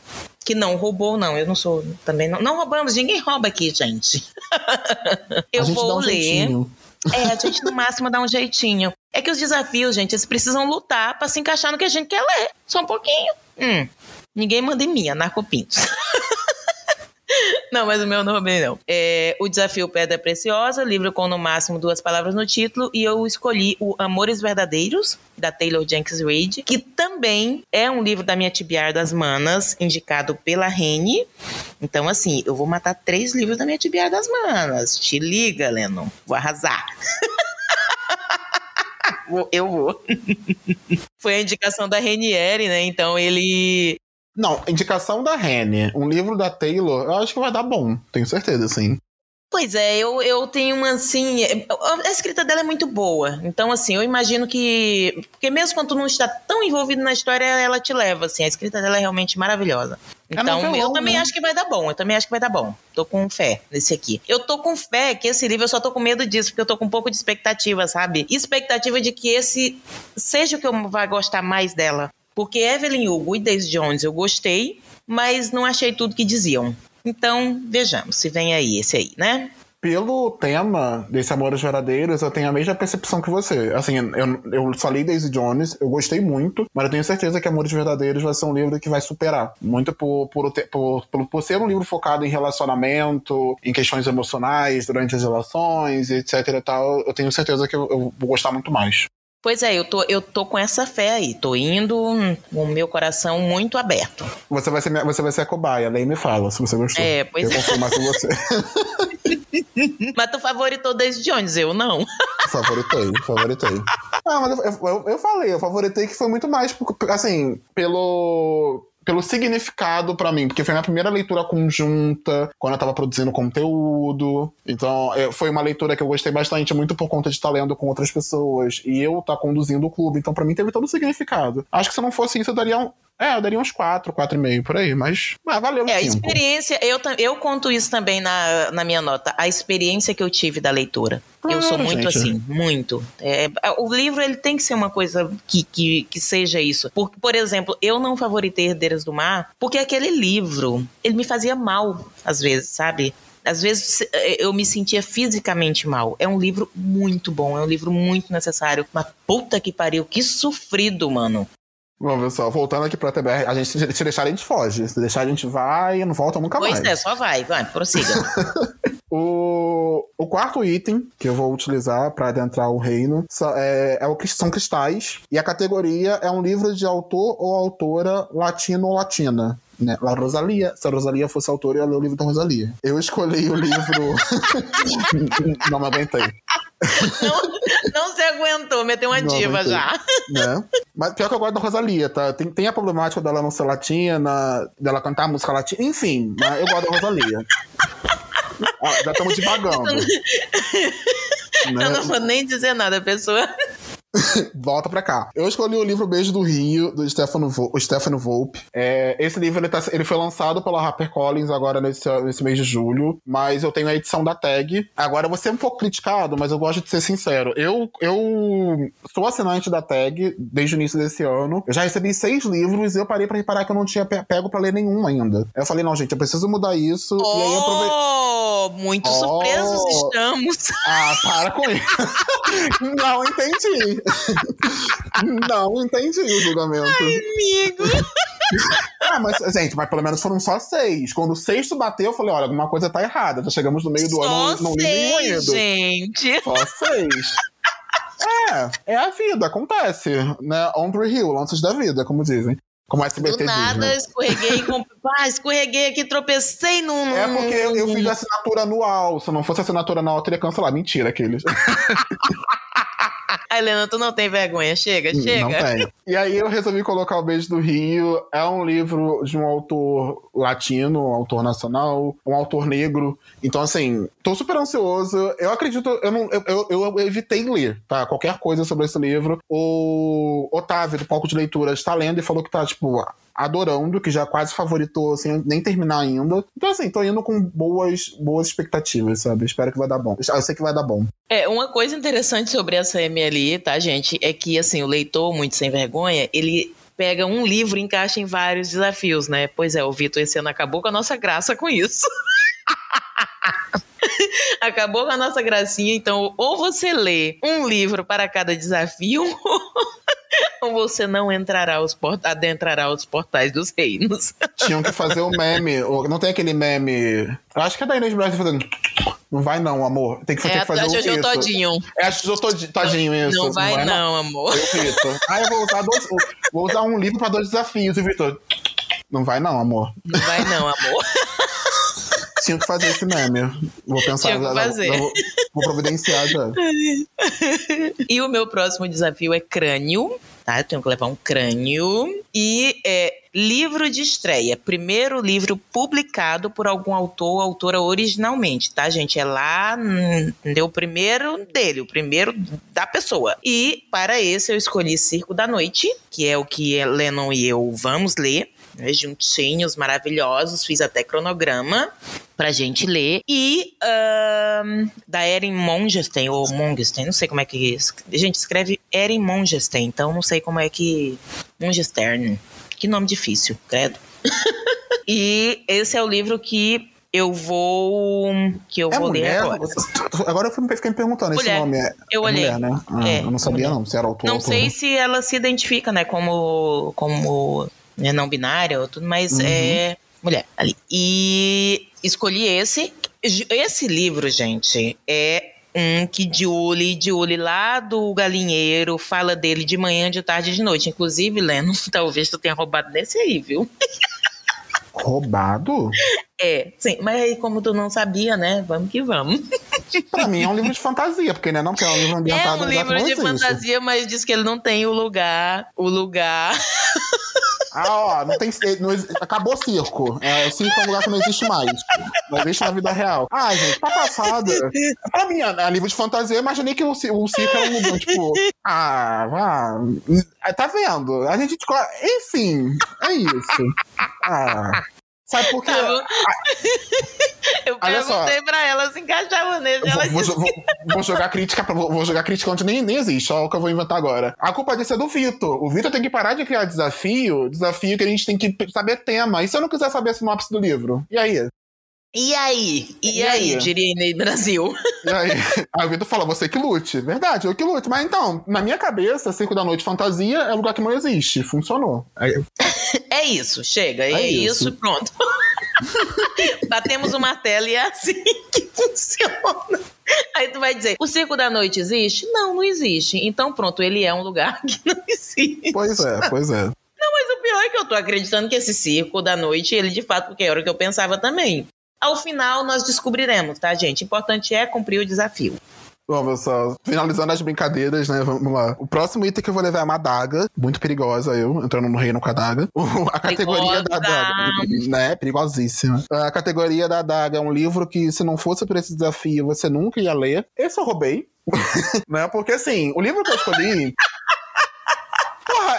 que não roubou, não. Eu não sou também. Não, não roubamos, ninguém rouba aqui, gente. eu vou um ler. Jeitinho. É, a gente no máximo dá um jeitinho. É que os desafios, gente, eles precisam lutar para se encaixar no que a gente quer ler. Só um pouquinho. Hum. Ninguém manda em mim, anarcopintos. Não, mas o meu não roubei, não. É, o Desafio Pedra Preciosa, livro com no máximo duas palavras no título, e eu escolhi o Amores Verdadeiros, da Taylor Jenkins Reid, que também é um livro da minha Tibiar das Manas, indicado pela Rene. Então, assim, eu vou matar três livros da minha Tibiar das Manas. Te liga, Lennon. Vou arrasar. eu vou. Foi a indicação da Renieri, né? Então ele não, indicação da Rene, um livro da Taylor, eu acho que vai dar bom, tenho certeza, sim. Pois é, eu, eu tenho uma assim. A escrita dela é muito boa. Então, assim, eu imagino que. Porque mesmo quando tu não está tão envolvido na história, ela te leva, assim. A escrita dela é realmente maravilhosa. É então, eu também né? acho que vai dar bom. Eu também acho que vai dar bom. Tô com fé nesse aqui. Eu tô com fé que esse livro, eu só tô com medo disso, porque eu tô com um pouco de expectativa, sabe? Expectativa de que esse seja o que eu vá gostar mais dela. Porque Evelyn Hugo e Daisy Jones eu gostei, mas não achei tudo que diziam. Então, vejamos se vem aí esse aí, né? Pelo tema desse Amores Verdadeiros, eu tenho a mesma percepção que você. Assim, eu, eu só li Daisy Jones, eu gostei muito, mas eu tenho certeza que Amores Verdadeiros vai ser um livro que vai superar. Muito por, por, por, por, por ser um livro focado em relacionamento, em questões emocionais durante as relações, etc e tal. Eu tenho certeza que eu, eu vou gostar muito mais. Pois é, eu tô, eu tô com essa fé aí. Tô indo com o meu coração muito aberto. Você vai ser, você vai ser a cobaia, nem me fala se você gostou. É, pois eu é. confio mais em você. mas tu favoritou desde Jones, eu não. Favoritei, favoritei. Ah, mas eu, eu, eu falei, eu favoritei que foi muito mais, assim, pelo pelo significado para mim, porque foi minha primeira leitura conjunta, quando eu tava produzindo conteúdo. Então, foi uma leitura que eu gostei bastante, muito por conta de estar lendo com outras pessoas e eu estar tá conduzindo o clube. Então, para mim, teve todo o significado. Acho que se não fosse isso, eu daria é, eu daria uns 4, 4,5 por aí, mas ah, valeu. É, a experiência, eu, eu conto isso também na, na minha nota, a experiência que eu tive da leitura. eu sou muito gente. assim, muito. É, o livro ele tem que ser uma coisa que, que, que seja isso. Por, por exemplo, eu não favoritei Herdeiras do Mar porque aquele livro, ele me fazia mal, às vezes, sabe? às vezes eu me sentia fisicamente mal. É um livro muito bom, é um livro muito necessário. Mas puta que pariu, que sofrido, mano. Bom, pessoal, voltando aqui pra TBR, a gente, se deixar a gente foge. Se deixar a gente vai e não volta nunca pois mais. Pois é, só vai, vai, prossiga. o, o quarto item que eu vou utilizar para adentrar o reino é, é o, são cristais. E a categoria é um livro de autor ou autora latino ou latina né? La Rosalia. Se a Rosalia fosse autora, eu ia ler o livro da Rosalia. Eu escolhi o livro. não me aguentei. Não, não se aguentou, meteu uma não diva aguentei. já. Né? Mas pior que eu gosto da Rosalia, tá? Tem, tem a problemática dela não ser latina, dela cantar música latina, enfim, mas eu gosto da Rosalia. Ah, já estamos devagando. né? Eu não vou nem dizer nada, pessoa. volta pra cá. Eu escolhi o livro Beijo do Rio, do Stefano, Vo Stefano Volpe. É, esse livro ele, tá, ele foi lançado pela HarperCollins agora nesse, nesse mês de julho, mas eu tenho a edição da tag. Agora, eu vou ser um pouco criticado, mas eu gosto de ser sincero. Eu, eu sou assinante da tag desde o início desse ano. Eu já recebi seis livros e eu parei pra reparar que eu não tinha pego pra ler nenhum ainda. Aí eu falei, não, gente, eu preciso mudar isso. Oh, e aí eu aprovei... muito oh, surpresos estamos. Ah, para com isso. não entendi. não entendi o julgamento. Ai, amigo. ah, mas, gente, mas pelo menos foram só seis. Quando o sexto bateu, eu falei, olha, alguma coisa tá errada. Já chegamos no meio do só ano, não li nenhum ainda. gente. Só seis. É, é a vida, acontece, né? On the hill, lances da vida, como dizem. Como a SBT Do nada, diz, né? escorreguei, ah, escorreguei aqui, tropecei num... É porque eu, eu fiz assinatura anual. Se não fosse assinatura anual, eu teria cancelar. Mentira, aqueles. A Helena, tu não tem vergonha? Chega, chega. Não tem. E aí eu resolvi colocar O Beijo do Rio. É um livro de um autor latino, um autor nacional, um autor negro. Então, assim, tô super ansioso. Eu acredito, eu, não, eu, eu, eu evitei ler, tá? Qualquer coisa sobre esse livro. O Otávio, do Palco de Leitura, está lendo e falou que tá, tipo, adorando, que já quase favoritou, sem nem terminar ainda. Então, assim, tô indo com boas, boas expectativas, sabe? Espero que vai dar bom. Eu sei que vai dar bom. É, uma coisa interessante sobre essa MLI, tá, gente, é que, assim, o leitor, muito sem vergonha, ele pega um livro e encaixa em vários desafios, né? Pois é, o Vitor esse ano acabou com a nossa graça com isso. Acabou com a nossa gracinha, então ou você lê um livro para cada desafio, você não entrará os port... adentrará os portais dos reinos. Tinham que fazer o um meme, não tem aquele meme. Eu acho que é da Inês Brasil fazendo. Não vai não, amor. Tem que, é, tem que fazer o Jojo isso. Todinho. É a Jojo Todinho, isso. Não vai não, não, amor. Eu, Vitor. Ah, eu vou usar, dois, vou usar um livro para dois desafios, e Vitor. Não vai não, amor. Não vai não, amor. Tinha que fazer esse meme. Vou pensar. Tinha que fazer. Vou, vou providenciar já. e o meu próximo desafio é crânio. Tá, eu tenho que levar um crânio. E é livro de estreia. Primeiro livro publicado por algum autor ou autora originalmente, tá, gente? É lá, deu o primeiro dele, o primeiro da pessoa. E para esse eu escolhi Circo da Noite, que é o que Lennon e eu vamos ler né, juntinhos, maravilhosos, fiz até cronograma pra gente ler. E um, da Erin Mongesten, ou Mongesten, não sei como é que. A gente escreve Erin Mongesten, então não sei como é que. Mongestern. Que nome difícil, credo. e esse é o livro que eu vou. que eu é vou mulher? ler agora. Agora eu fiquei me perguntando mulher. esse nome. É, eu é olhei. Mulher, né? Ah, é, eu não sabia, mulher. não, se era autor. Não sei né? se ela se identifica, né, como. como né, não binária ou tudo, mas Uhum. é mulher ali. E escolhi esse. Esse livro, gente, é um que Julie, Julie lá do galinheiro, fala dele de manhã, de tarde e de noite. Inclusive, Leno, talvez tu tenha roubado desse aí, viu? Roubado? É, sim, mas aí como tu não sabia, né? Vamos que vamos. pra mim é um livro de fantasia, porque não é não, porque é um livro É ambientado um no lugar livro de fantasia, mas diz que ele não tem o lugar, o lugar. Ah, ó, não tem. Não, acabou o circo. É, o circo é um lugar que não existe mais. Não existe na vida real. Ah, gente, tá passada. Pra mim, é livro de fantasia, eu imaginei que o, o circo era um lugar, tipo. Ah, vá. Tá vendo? A gente. Enfim, é isso. Ah. Sabe por quê? Tá. Eu Olha só. perguntei pra ela se encaixava nele. Ela vou, disse, vou- vou jogar crítica vou, jogar crítica onde nem, nem existe, só o que eu vou inventar agora. A culpa disso é do Vitor. O Vitor tem que parar de criar desafio, desafio que a gente tem que saber tema. E se eu não quiser saber a sinopse do livro? E aí? E aí? E, E aí? aí? Diria Inês Brasil. E aí? aí o Vitor fala, você que lute. Verdade, eu que lute. Mas então, na minha cabeça, Cinco da Noite Fantasia é lugar que não existe. Funcionou. Aí, É isso, chega. É, É isso. isso. pronto. Batemos o martelo e é assim que funciona. Aí tu vai dizer, o Circo da Noite existe? Não, não existe. Então pronto, ele é um lugar que não existe. pois é, pois é. Mas o pior é que eu tô acreditando que esse circo da noite, ele de fato, porque era o que eu pensava também. Ao final, nós descobriremos, tá, gente? O importante é cumprir o desafio. Bom, pessoal, finalizando as brincadeiras, né? Vamos lá. O próximo item que eu vou levar é uma adaga, muito perigosa, eu, entrando no reino com a adaga. A categoria da Perigosa. adaga. Né? Perigosíssima. A categoria da adaga é um livro que, se não fosse por esse desafio, você nunca ia ler. Esse eu roubei. né? Porque assim, o livro que eu escolhi.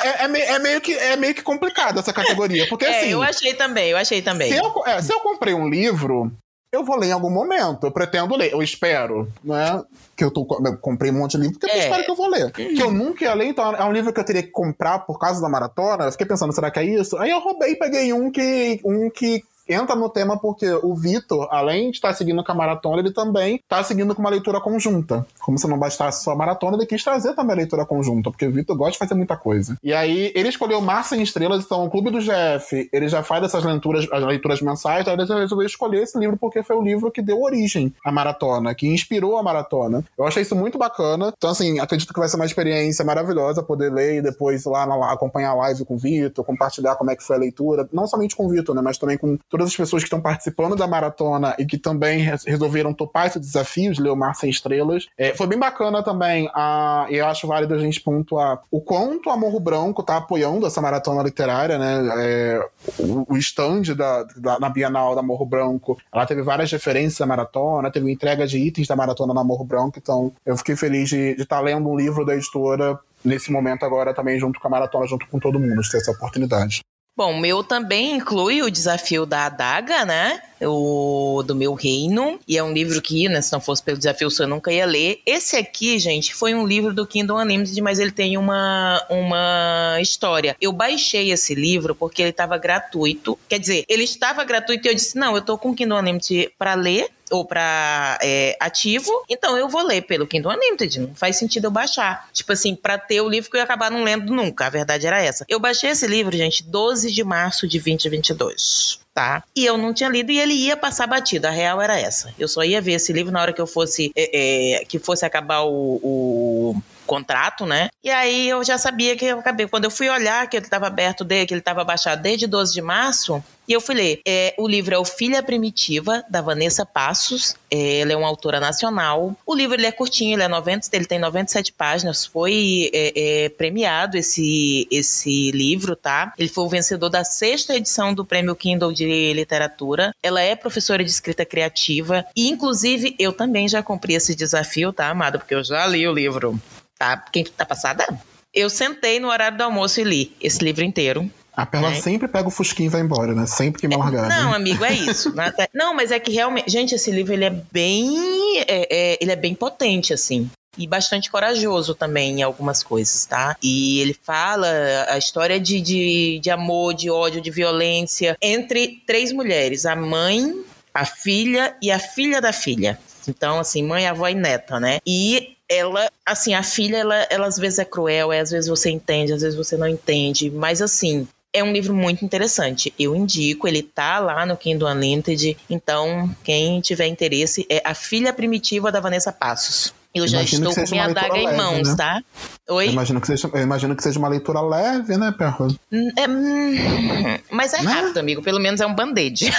É, é, meio, é, meio que, é meio que complicado essa categoria. Porque é, assim. Eu achei também, eu achei também. Se eu, é, se eu comprei um livro, eu vou ler em algum momento. Eu pretendo ler, eu espero, né? Que eu, tô, eu comprei um monte de livro, porque é. eu espero que eu vou ler. Uhum. Que eu nunca ia ler, então é um livro que eu teria que comprar por causa da maratona. Eu fiquei pensando, será que é isso? Aí eu roubei e peguei um que, um que entra no tema porque o Vitor, além de estar seguindo com a maratona, ele também está seguindo com uma leitura conjunta. Como se não bastasse só a maratona, ele quis trazer também a leitura conjunta, porque o Vitor gosta de fazer muita coisa. E aí ele escolheu Mar Sem Estrelas, então o Clube do GF, ele já faz essas leituras, as leituras mensais, aí ele resolveu escolher esse livro porque foi o livro que deu origem à maratona, que inspirou a maratona. Eu achei isso muito bacana. Então, assim, acredito que vai ser uma experiência maravilhosa poder ler e depois lá acompanhar a live com o Vitor, compartilhar como é que foi a leitura, não somente com o Vitor, né, mas também com todas as pessoas que estão participando da maratona e que também resolveram topar esse desafio de ler o Mar Sem Estrelas. É, foi bem bacana também, a, e eu acho válido a gente pontuar o quanto a Morro Branco está apoiando essa maratona literária, né? É, o, o stand da, da, na Bienal da Morro Branco, ela teve várias referências à maratona, teve entrega de itens da maratona na Morro Branco, então eu fiquei feliz de estar tá lendo um livro da editora nesse momento agora também junto com a maratona, junto com todo mundo, ter essa oportunidade. Bom, o meu também inclui o desafio da adaga, né? O do meu reino. E é um livro que, né, se não fosse pelo desafio, eu nunca ia ler. Esse aqui, gente, foi um livro do Kindle Unlimited, mas ele tem uma, uma história. Eu baixei esse livro porque ele estava gratuito. Quer dizer, ele estava gratuito e eu disse: não, eu tô com o Kindle Unlimited para ler ou para é, ativo, então eu vou ler pelo Kindle Unlimited. Não faz sentido eu baixar. Tipo assim, para ter o livro que eu ia acabar não lendo nunca. A verdade era essa. Eu baixei esse livro, gente, 12 de março de 2022. Tá? E eu não tinha lido e ele ia passar batido. A real era essa. Eu só ia ver esse livro na hora que eu fosse é, é, que fosse acabar o, o contrato, né? E aí eu já sabia que eu acabei. Quando eu fui olhar que ele estava aberto, dele, que ele estava baixado desde 12 de março, e eu fui ler. É, o livro é O Filha Primitiva, da Vanessa Passos. É, ela é uma autora nacional. O livro ele é curtinho, ele, é 90, ele tem 97 páginas. Foi é, é, premiado esse, esse livro, tá? Ele foi o vencedor da sexta edição do Prêmio Kindle de Literatura. Ela é professora de escrita criativa. E, inclusive, eu também já cumpri esse desafio, tá, amada? Porque eu já li o livro. Tá? Quem tá passada? Eu sentei no horário do almoço e li esse livro inteiro. A Perla é. sempre pega o fusquinho e vai embora, né? Sempre que me largar. Não, amigo, é isso. não, mas é que realmente... Gente, esse livro, ele é bem... É, é, ele é bem potente, assim e bastante corajoso também em algumas coisas, tá? E ele fala a história de, de, de, amor, de ódio, de violência entre três mulheres: a mãe, a filha e a filha da filha. Então, assim, mãe, avó e neta, né? E ela, assim, a filha, ela, ela às vezes é cruel, às vezes você entende, às vezes você não entende, mas assim, é um livro muito interessante. Eu indico, ele tá lá no Kindle Unlimited. Então, quem tiver interesse, é A Filha Primitiva da Vanessa Passos. Eu já imagino estou com minha adaga em mãos, né? tá? Oi? Eu imagino, que seja, eu imagino que seja uma leitura leve, né, Perro? Hum, é, hum, mas é né? rápido, amigo. Pelo menos é um band-aid.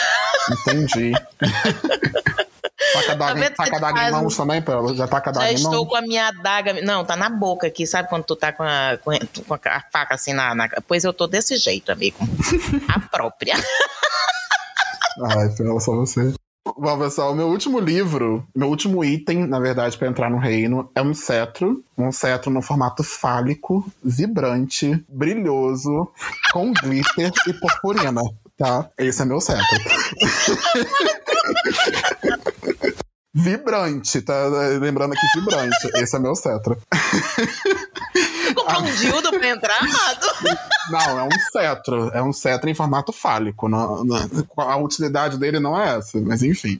Entendi. Taca a daga em mãos também, Pelo? Já taca a daga em mãos? Já estou com a minha adaga. Não, tá na boca aqui. Sabe quando tu tá com a, com a faca assim na, na. Pois eu tô desse jeito, amigo. a própria. Ai, Pelo, só você. Bom, pessoal, meu último livro, meu último item, na verdade, para entrar no reino, é um cetro. Um cetro no formato fálico, vibrante, brilhoso, com glitter e purpurina, tá? Esse é meu cetro. Vibrante, tá? Lembrando aqui, vibrante. Esse é meu cetro. Comprou um dildo pra entrar, amado? Não, é um cetro. É um cetro em formato fálico. Não, não, a utilidade dele não é essa, mas enfim.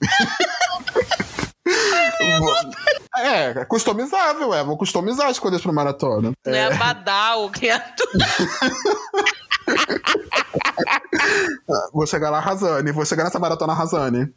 É, é customizável, é. Vou customizar as coisas pro maratona. Não é, é badal, criatura. vou chegar lá arrasando. Vou chegar nessa maratona arrasando.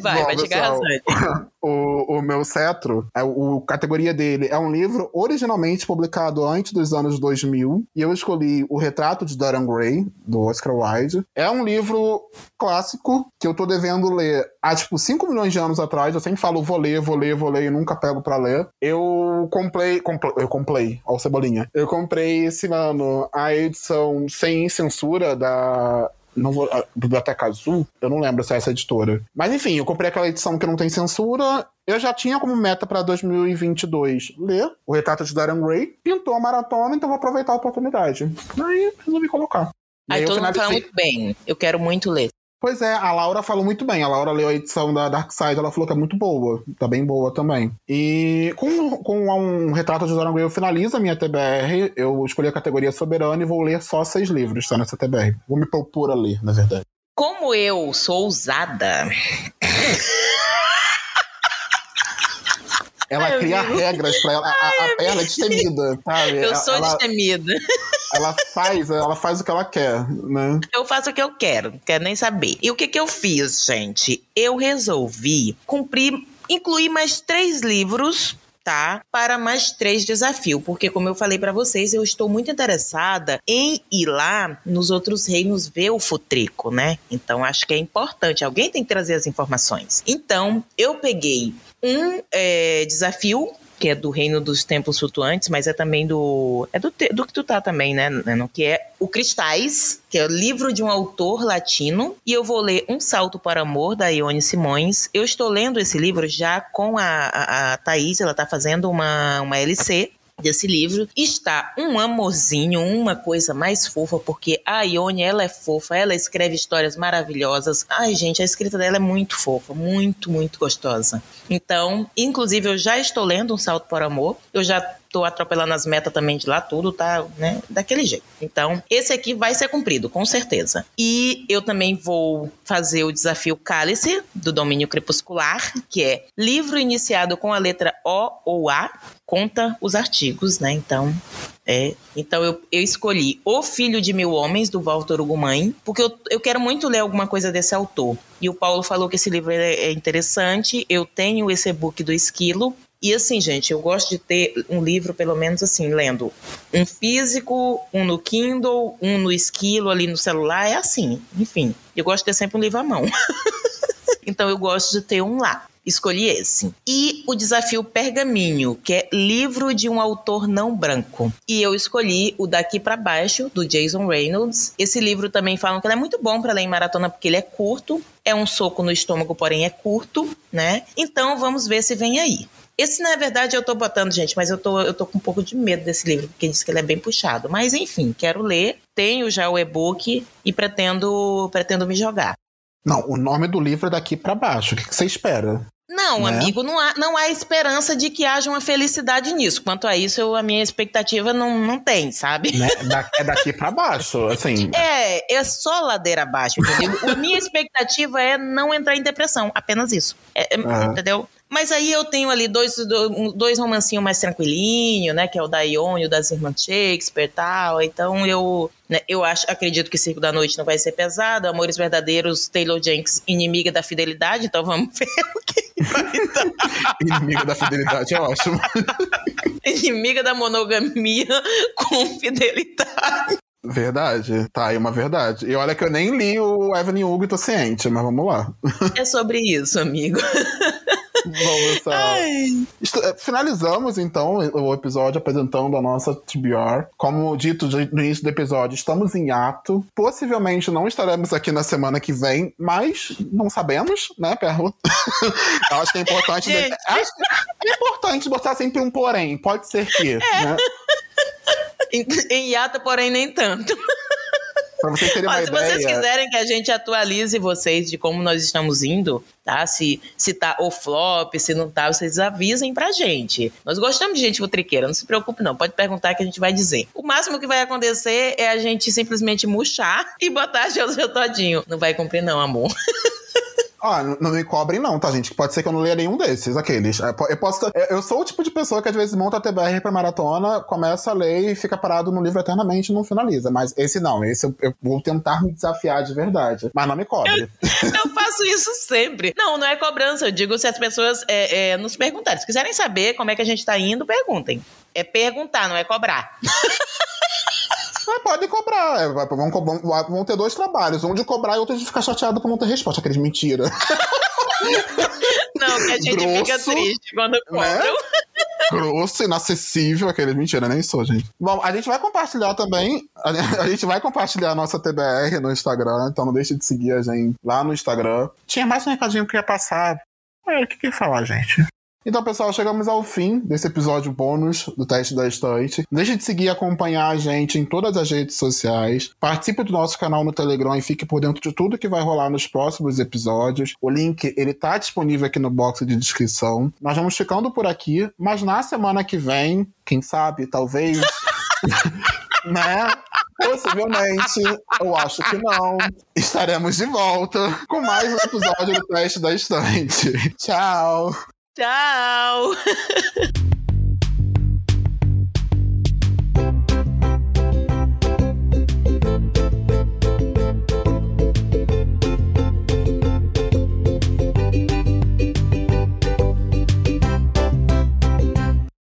Vai, Bom, vai chegar arrasando. O, o meu cetro, a, é o categoria dele é um livro originalmente publicado antes dos anos 2000. E eu escolhi O Retrato de Dorian Gray, do Oscar Wilde. É um livro clássico que eu tô devendo ler há, tipo, 5 milhões de anos atrás. Eu sempre falo, vou ler, vou ler, vou ler e nunca pego pra ler. Eu comprei, eu comprei, ó, Cebolinha. Eu comprei esse ano a edição sem censura da Não vou, Biblioteca Azul, eu não lembro se é essa editora. Mas enfim, eu comprei aquela edição que não tem censura. Eu já tinha como meta para 2022 ler o retrato de Dorian Gray. Pintou a maratona, então vou aproveitar a oportunidade. Aí resolvi colocar. Aí, aí todo mundo fala muito bem. Eu quero muito ler. Pois é, a Laura falou muito bem. A Laura leu a edição da Dark Side, ela falou que é muito boa. Tá bem boa também. E com, com um retrato de Dorian Gray eu finalizo a minha TBR. Eu escolhi a categoria soberana e vou ler só seis livros, tá? Nessa TBR. Vou me propor a ler, na verdade. Como eu sou ousada. Ela Ai, cria regras pra ela. Ai, a, a perna é destemida, sabe? Eu sou ela, destemida. Ela faz, ela faz o que ela quer, né? Eu faço o que eu quero, não quero nem saber. E o que, que eu fiz, gente? Eu resolvi cumprir, incluir mais três livros tá? Para mais três desafios, porque como eu falei para vocês, eu estou muito interessada em ir lá nos outros reinos ver o futrico, né? Então acho que é importante. Alguém tem que trazer as informações. Então eu peguei um é, desafio que é do Reino dos Templos Flutuantes, mas é também do. É do, do que tu tá também, né, Nano? Que é o Cristais, que é o livro de um autor latino. E eu vou ler Um Salto para Amor, da Ione Simões. Eu estou lendo esse livro já com a, a, a Thaís, ela tá fazendo uma, uma LC desse livro está um amorzinho, uma coisa mais fofa, porque a Ione, ela é fofa, ela escreve histórias maravilhosas. Ai, gente, a escrita dela é muito fofa, muito, muito gostosa. Então, inclusive, eu já estou lendo Um Salto por Amor, eu já tô atropelando as metas também de lá, tudo tá, né, daquele jeito. Então, esse aqui vai ser cumprido, com certeza. E eu também vou fazer o desafio Cálice, do domínio crepuscular, que é livro iniciado com a letra O ou A, conta os artigos, né? Então, é. Então eu, eu escolhi O Filho de Mil Homens, do Walter Ugumãe, porque eu, eu quero muito ler alguma coisa desse autor. E o Paulo falou que esse livro é, é interessante. Eu tenho esse e-book do Esquilo, e assim, gente, eu gosto de ter um livro, pelo menos assim, lendo um físico, um no Kindle, um no esquilo ali no celular, é assim. Enfim, eu gosto de ter sempre um livro à mão. então eu gosto de ter um lá. Escolhi esse. E o desafio Pergaminho, que é livro de um autor não branco. E eu escolhi o Daqui para Baixo, do Jason Reynolds. Esse livro também falam que ele é muito bom para ler em maratona porque ele é curto, é um soco no estômago, porém é curto, né? Então vamos ver se vem aí. Esse, na verdade, eu tô botando, gente, mas eu tô, eu tô com um pouco de medo desse livro, porque diz que ele é bem puxado. Mas, enfim, quero ler, tenho já o e-book e pretendo, pretendo me jogar. Não, o nome do livro é daqui para baixo. O que, que você espera? Não, né? amigo, não há, não há esperança de que haja uma felicidade nisso. Quanto a isso, eu, a minha expectativa não, não tem, sabe? Né? Da, é daqui para baixo, assim. É, é só ladeira abaixo, entendeu? a minha expectativa é não entrar em depressão, apenas isso. É, é, entendeu? Mas aí eu tenho ali dois, dois romancinhos mais tranquilinho, né? Que é o da Ione, o das Irmãs Shakespeare e tal. Então eu, né, eu acho, acredito que Circo da Noite não vai ser pesado. Amores Verdadeiros, Taylor Jenks, Inimiga da Fidelidade. Então vamos ver o que vai dar. Inimiga da Fidelidade é ótimo. Inimiga da monogamia com fidelidade. Verdade, tá aí uma verdade. E olha que eu nem li o Evelyn Hugo e tô ciente, mas vamos lá. É sobre isso, amigo. Vamos só. É, finalizamos então o episódio apresentando a nossa TBR. Como dito no início do episódio, estamos em ato. Possivelmente não estaremos aqui na semana que vem, mas não sabemos, né, Perla? Eu acho que é importante. Acho é importante botar sempre um porém. Pode ser que. É. Né? Em hiato, porém, nem tanto. Pra vocês terem uma se ideia. Se vocês quiserem que a gente atualize vocês de como nós estamos indo, tá? Se, se tá o flop, se não tá, vocês avisem pra gente. Nós gostamos de gente futriqueira, não se preocupe não. Pode perguntar que a gente vai dizer. O máximo que vai acontecer é a gente simplesmente murchar e botar o seu todinho. Não vai cumprir não, amor. Ah, não me cobrem não, tá, gente? Pode ser que eu não leia nenhum desses, aqueles. É, eu, posso, eu sou o tipo de pessoa que às vezes monta a TBR pra maratona, começa a ler e fica parado no livro eternamente e não finaliza. Mas esse não, esse eu, eu vou tentar me desafiar de verdade. Mas não me cobre. Eu, eu faço isso sempre. Não, não é cobrança. Eu digo se as pessoas é, é, nos perguntarem. Se quiserem saber como é que a gente tá indo, perguntem. É perguntar, não é cobrar. Ah, pode cobrar. É, vão, vão, vão, ter dois trabalhos. Um de cobrar e outro de ficar chateado por não ter resposta. Aqueles mentira. Não, que a gente Grosso, fica triste quando né? cobram. Né? grosso, inacessível, aquele mentira, nem sou, gente. Bom, a gente vai compartilhar também, a gente vai compartilhar a nossa TBR no Instagram, então não deixe de seguir a gente lá no Instagram. Tinha mais um recadinho que ia passar. É, o que que ia falar, gente? Então, pessoal, chegamos ao fim desse episódio bônus do teste da estante. Deixe de seguir e acompanhar a gente em todas as redes sociais. Participe do nosso canal no Telegram e fique por dentro de tudo que vai rolar nos próximos episódios. O link, ele tá disponível aqui no box de descrição. Nós vamos ficando por aqui, mas na semana que vem, quem sabe, talvez, né? Possivelmente, eu acho que não. Estaremos de volta com mais um episódio do teste da estante. Tchau! Tchau!